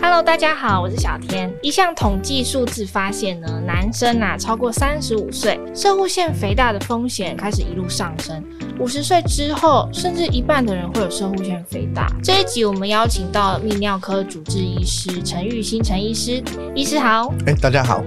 Hello，大家好，我是小天。一项统计数字发现呢，男生啊超过三十五岁，射护腺肥大的风险开始一路上升。五十岁之后，甚至一半的人会有射护腺肥大。这一集我们邀请到泌尿科主治医师陈玉新陈医师，医师好。哎，大家好。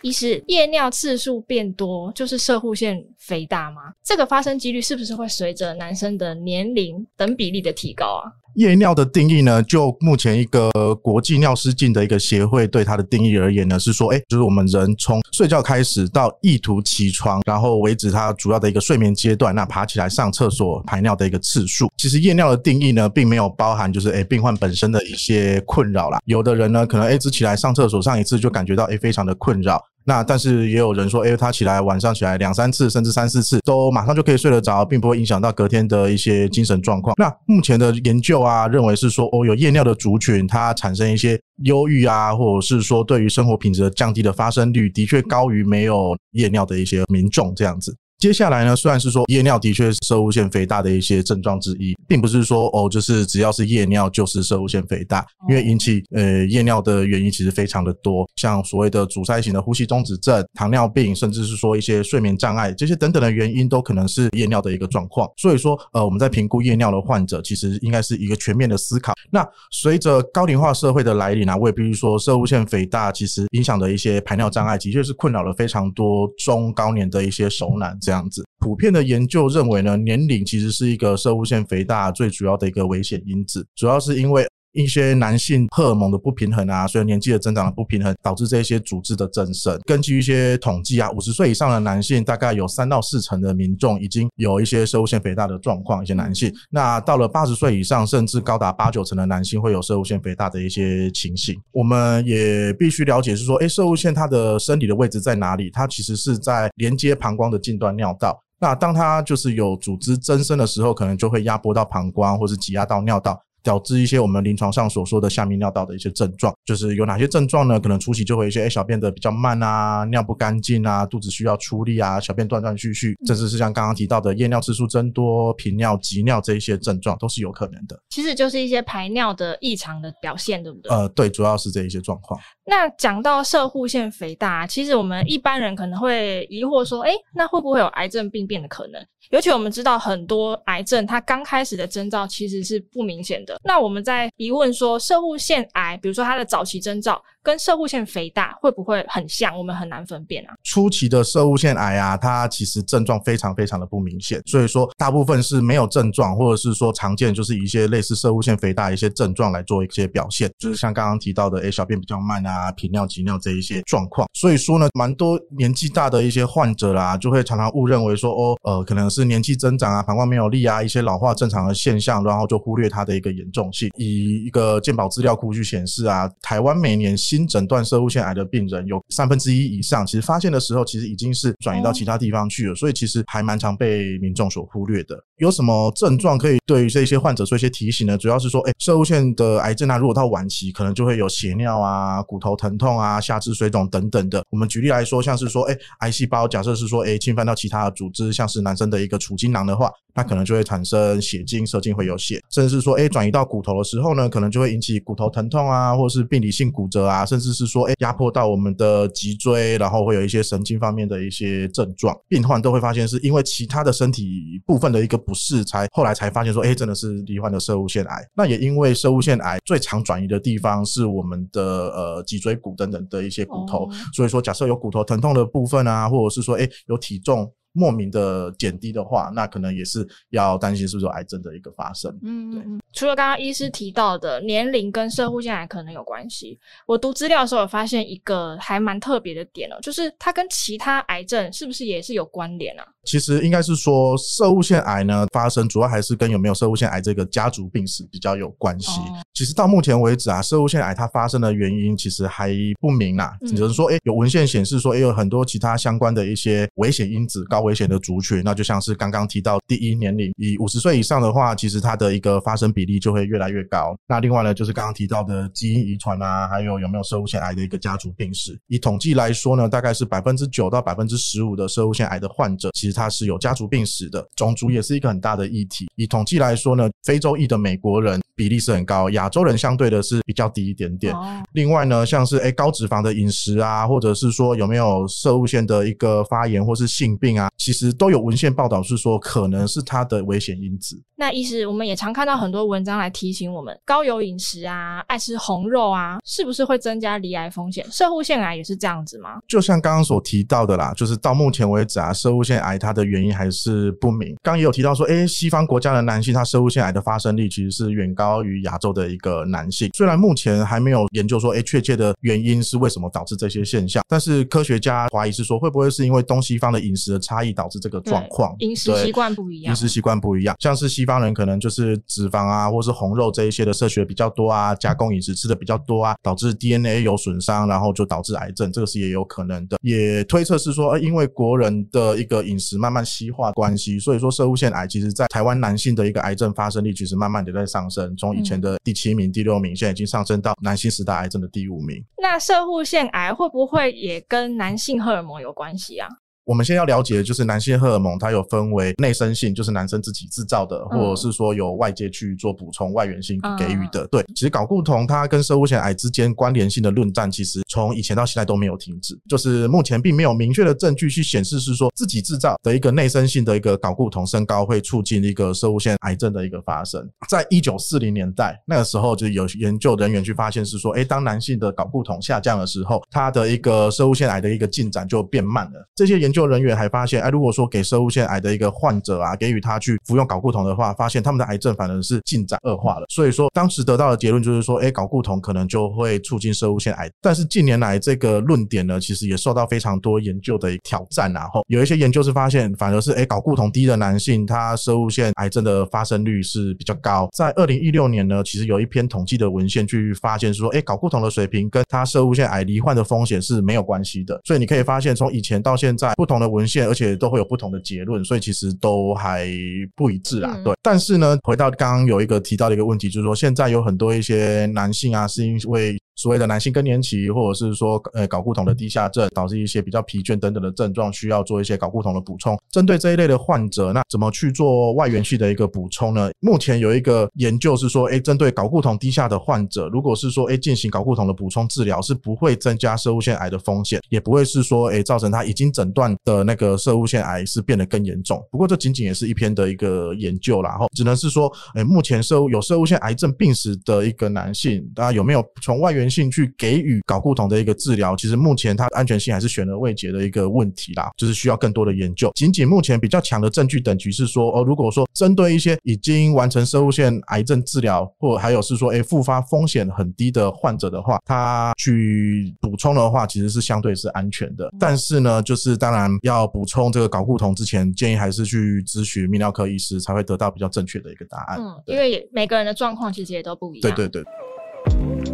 医师，夜尿次数变多，就是射护腺肥大吗？这个发生几率是不是会随着男生的年龄等比例的提高啊？夜尿的定义呢，就目前一个国际尿失禁的一个协会对它的定义而言呢，是说，哎，就是我们人从睡觉开始到意图起床，然后为止它主要的一个睡眠阶段，那爬起来上厕所排尿的一个次数。其实夜尿的定义呢，并没有包含就是哎病患本身的一些困扰啦。有的人呢，可能哎只起来上厕所上一次就感觉到哎非常的困扰。那但是也有人说，哎，他起来晚上起来两三次，甚至三四次，都马上就可以睡得着，并不会影响到隔天的一些精神状况。那目前的研究啊，认为是说，哦，有夜尿的族群，它产生一些忧郁啊，或者是说对于生活品质的降低的发生率，的确高于没有夜尿的一些民众这样子。接下来呢，虽然是说夜尿的确是摄物腺肥大的一些症状之一，并不是说哦，就是只要是夜尿就是摄物腺肥大，因为引起呃夜尿的原因其实非常的多，像所谓的阻塞型的呼吸中止症、糖尿病，甚至是说一些睡眠障碍这些等等的原因，都可能是夜尿的一个状况。所以说，呃，我们在评估夜尿的患者，其实应该是一个全面的思考。那随着高龄化社会的来临啊，我也必须说，摄物腺肥大其实影响的一些排尿障碍，的确是困扰了非常多中高年的一些熟男这样。这样子，普遍的研究认为呢，年龄其实是一个射物腺肥大最主要的一个危险因子，主要是因为。一些男性荷尔蒙的不平衡啊，随着年纪的增长的不平衡，导致这些组织的增生。根据一些统计啊，五十岁以上的男性，大概有三到四成的民众已经有一些摄护腺肥大的状况。一些男性，那到了八十岁以上，甚至高达八九成的男性会有摄护腺肥大的一些情形。我们也必须了解是说，诶，摄护腺它的生理的位置在哪里？它其实是在连接膀胱的近端尿道。那当它就是有组织增生的时候，可能就会压迫到膀胱，或是挤压到尿道。导致一些我们临床上所说的下泌尿道的一些症状，就是有哪些症状呢？可能初期就会一些，诶，小便的比较慢啊，尿不干净啊，肚子需要出力啊，小便断断续续，甚至是像刚刚提到的夜尿次数增多、频尿、急尿这一些症状，都是有可能的。其实就是一些排尿的异常的表现，对不对？呃，对，主要是这一些状况。那讲到射护腺肥大，其实我们一般人可能会疑惑说，诶，那会不会有癌症病变的可能？尤其我们知道很多癌症，它刚开始的征兆其实是不明显的。那我们在疑问说，摄护腺癌，比如说它的早期征兆。跟摄护腺肥大会不会很像？我们很难分辨啊。初期的摄护腺癌啊，它其实症状非常非常的不明显，所以说大部分是没有症状，或者是说常见就是一些类似摄护腺肥大一些症状来做一些表现，就是像刚刚提到的，诶，小便比较慢啊，频尿、急尿这一些状况。所以说呢，蛮多年纪大的一些患者啦，就会常常误认为说，哦，呃，可能是年纪增长啊，膀胱没有力啊，一些老化正常的现象，然后就忽略它的一个严重性。以一个健保资料库去显示啊，台湾每年新诊断色物腺癌的病人有三分之一以上，其实发现的时候，其实已经是转移到其他地方去了，所以其实还蛮常被民众所忽略的。有什么症状可以对于这些患者做一些提醒呢？主要是说，诶，摄护腺的癌症啊，如果到晚期，可能就会有血尿啊、骨头疼痛啊、下肢水肿等等的。我们举例来说，像是说，诶，癌细胞假设是说，诶，侵犯到其他的组织，像是男生的一个储精囊的话，那可能就会产生血精，射精会有血，甚至说，诶，转移到骨头的时候呢，可能就会引起骨头疼痛啊，或是病理性骨折啊，甚至是。说，诶，压迫到我们的脊椎，然后会有一些神经方面的一些症状，病患都会发现是因为其他的身体部分的一个不适，才后来才发现说，诶，真的是罹患的射物腺癌。那也因为射物腺癌最常转移的地方是我们的呃脊椎骨等等的一些骨头，所以说假设有骨头疼痛的部分啊，或者是说，诶，有体重。莫名的减低的话，那可能也是要担心是不是有癌症的一个发生。嗯，对。除了刚刚医师提到的年龄跟摄护腺癌可能有关系，我读资料的时候有发现一个还蛮特别的点哦，就是它跟其他癌症是不是也是有关联啊？其实应该是说，色物腺癌呢发生主要还是跟有没有色物腺癌这个家族病史比较有关系。哦。其实到目前为止啊，色物腺癌它发生的原因其实还不明啦。只能说，诶，有文献显示说，诶，有很多其他相关的一些危险因子高。危险的族群，那就像是刚刚提到第一年龄，以五十岁以上的话，其实它的一个发生比例就会越来越高。那另外呢，就是刚刚提到的基因遗传啊，还有有没有色物腺癌的一个家族病史。以统计来说呢，大概是百分之九到百分之十五的色物腺癌的患者，其实实它是有家族病史的，种族也是一个很大的议题。以统计来说呢，非洲裔的美国人比例是很高，亚洲人相对的是比较低一点点。哦、另外呢，像是诶高脂肪的饮食啊，或者是说有没有射物腺的一个发炎或是性病啊，其实都有文献报道是说可能是它的危险因子。那医师我们也常看到很多文章来提醒我们，高油饮食啊，爱吃红肉啊，是不是会增加罹癌风险？射物腺癌也是这样子吗？就像刚刚所提到的啦，就是到目前为止啊，射物腺癌它的原因还是不明。刚刚也有提到说，诶，西方国家的男性他摄护腺癌的发生率其实是远高于亚洲的一个男性。虽然目前还没有研究说，诶，确切的原因是为什么导致这些现象，但是科学家怀疑是说，会不会是因为东西方的饮食的差异导致这个状况？饮食习惯不一样，饮食习惯不一样，像是西方人可能就是脂肪啊，或是红肉这一些的摄取比较多啊，加工饮食吃的比较多啊，导致 DNA 有损伤，然后就导致癌症，这个是也有可能的。也推测是说，呃，因为国人的一个饮食慢慢西化关系，所以说射护腺癌其实在台湾男性的一个癌症发生率其实慢慢的在上升，从以前的第七名、第六名，现在已经上升到男性十大癌症的第五名。那射护腺癌会不会也跟男性荷尔蒙有关系啊？我们先要了解的就是男性荷尔蒙，它有分为内生性，就是男生自己制造的，或者是说有外界去做补充、外源性给予的。对，其实睾固酮它跟生物腺癌之间关联性的论战，其实从以前到现在都没有停止。就是目前并没有明确的证据去显示是说自己制造的一个内生性的一个睾固酮升高会促进一个生物腺癌症的一个发生。在一九四零年代那个时候，就有研究人员去发现是说，诶，当男性的睾固酮下降的时候，他的一个生物腺癌的一个进展就变慢了。这些研研究人员还发现，哎，如果说给摄护腺癌的一个患者啊，给予他去服用睾固酮的话，发现他们的癌症反而是进展恶化了。所以说，当时得到的结论就是说，哎，睾固酮可能就会促进摄护腺癌。但是近年来这个论点呢，其实也受到非常多研究的挑战。然后有一些研究是发现，反而是哎，睾固酮低的男性，他摄护腺癌症的发生率是比较高。在二零一六年呢，其实有一篇统计的文献去发现说，哎，睾固酮的水平跟他摄护腺癌罹患的风险是没有关系的。所以你可以发现，从以前到现在，不同的文献，而且都会有不同的结论，所以其实都还不一致啊。对，但是呢，回到刚刚有一个提到的一个问题，就是说现在有很多一些男性啊，是因为。所谓的男性更年期，或者是说，呃，睾固酮的低下症，导致一些比较疲倦等等的症状，需要做一些睾固酮的补充。针对这一类的患者，那怎么去做外源性的一个补充呢？目前有一个研究是说，诶，针对睾固酮低下的患者，如果是说，诶，进行睾固酮的补充治疗，是不会增加射物腺癌的风险，也不会是说，诶，造成他已经诊断的那个射物腺癌是变得更严重。不过，这仅仅也是一篇的一个研究啦，然后只能是说，诶，目前射有射物腺癌症病史的一个男性，大家有没有从外源性去给予睾固酮的一个治疗，其实目前它安全性还是悬而未决的一个问题啦，就是需要更多的研究。仅仅目前比较强的证据等级是说，哦，如果说针对一些已经完成生物腺癌症治疗，或还有是说，诶，复发风险很低的患者的话，他去补充的话，其实是相对是安全的。但是呢，就是当然要补充这个睾固酮之前，建议还是去咨询泌尿科医师，才会得到比较正确的一个答案。嗯，因为每个人的状况其实也都不一样。对对对。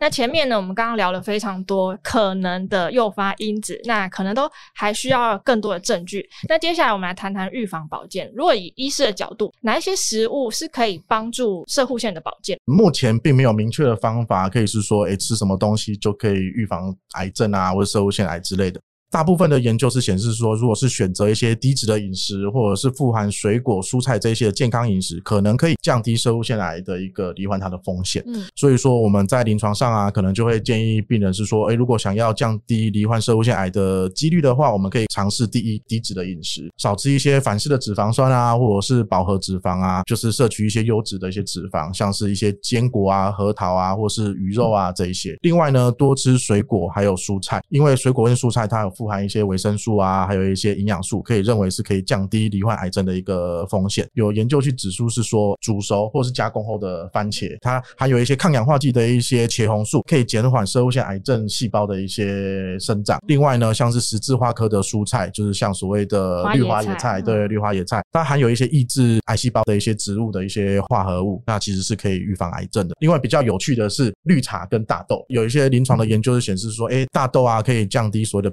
那前面呢，我们刚刚聊了非常多可能的诱发因子，那可能都还需要更多的证据。那接下来我们来谈谈预防保健。如果以医师的角度，哪一些食物是可以帮助射护腺的保健？目前并没有明确的方法，可以是说，诶，吃什么东西就可以预防癌症啊，或者射护腺癌之类的。大部分的研究是显示说，如果是选择一些低脂的饮食，或者是富含水果、蔬菜这些的健康饮食，可能可以降低摄入腺癌的一个罹患它的风险。嗯，所以说我们在临床上啊，可能就会建议病人是说，诶，如果想要降低罹患摄入腺癌的几率的话，我们可以尝试第一低脂的饮食，少吃一些反式的脂肪酸啊，或者是饱和脂肪啊，就是摄取一些优质的一些脂肪，像是一些坚果啊、核桃啊，或是鱼肉啊这一些。另外呢，多吃水果还有蔬菜，因为水果跟蔬菜它有富含一些维生素啊，还有一些营养素，可以认为是可以降低罹患癌症的一个风险。有研究去指出是说，煮熟或是加工后的番茄，它含有一些抗氧化剂的一些茄红素，可以减缓生物腺癌症细胞的一些生长。另外呢，像是十字花科的蔬菜，就是像所谓的绿花野菜，对，绿花野菜，它含有一些抑制癌细胞的一些植物的一些化合物，那其实是可以预防癌症的。另外比较有趣的是，绿茶跟大豆，有一些临床的研究是显示说，哎，大豆啊可以降低所谓的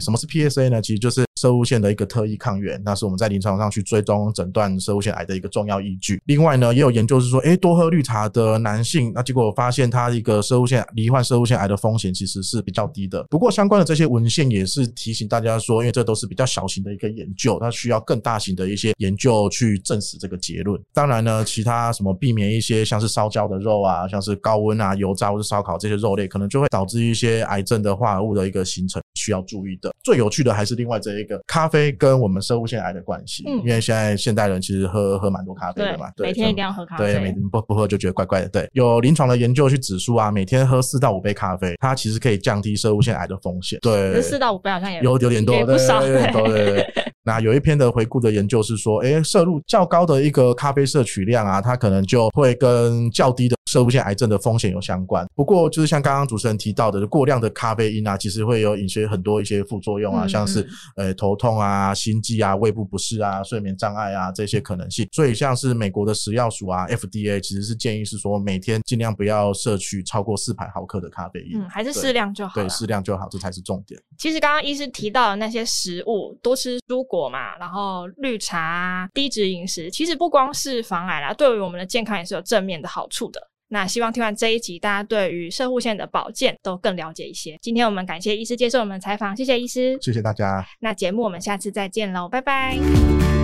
什么是 PSA 呢？其实就是射物腺的一个特异抗原，那是我们在临床上去追踪诊断射物腺癌的一个重要依据。另外呢，也有研究是说，诶，多喝绿茶的男性，那结果发现他一个射物腺罹患射物腺癌的风险其实是比较低的。不过相关的这些文献也是提醒大家说，因为这都是比较小型的一个研究，它需要更大型的一些研究去证实这个结论。当然呢，其他什么避免一些像是烧焦的肉啊，像是高温啊、油炸或是烧烤这些肉类，可能就会导致一些癌症的化合物的一个形成，需要注意的。最有趣的还是另外这一个咖啡跟我们生物腺癌的关系，嗯，因为现在现代人其实喝喝蛮多咖啡的嘛，对，每天一定要喝咖啡，对，每天不不喝就觉得怪怪的。对，有临床的研究去指出啊，每天喝四到五杯咖啡，它其实可以降低生物腺癌的风险。对，四到五杯好像也有有点多，也不少，对，有点多，对对对。那有一篇的回顾的研究是说，诶，摄入较高的一个咖啡摄取量啊，它可能就会跟较低的摄入性癌症的风险有相关。不过，就是像刚刚主持人提到的，过量的咖啡因啊，其实会有引起很多一些副作用啊，像是呃头痛啊、心悸啊、胃部不适啊、睡眠障碍啊这些可能性。所以，像是美国的食药署啊 （FDA） 其实是建议是说，每天尽量不要摄取超过四百毫克的咖啡因，嗯，还是适量就好。对，适量就好，这才是重点。其实刚刚医师提到的那些食物，多吃蔬果嘛，然后绿茶、低脂饮食，其实不光是防癌啦，对于我们的健康也是有正面的好处的。那希望听完这一集，大家对于射护线的保健都更了解一些。今天我们感谢医师接受我们的采访，谢谢医师，谢谢大家。那节目我们下次再见喽，拜拜。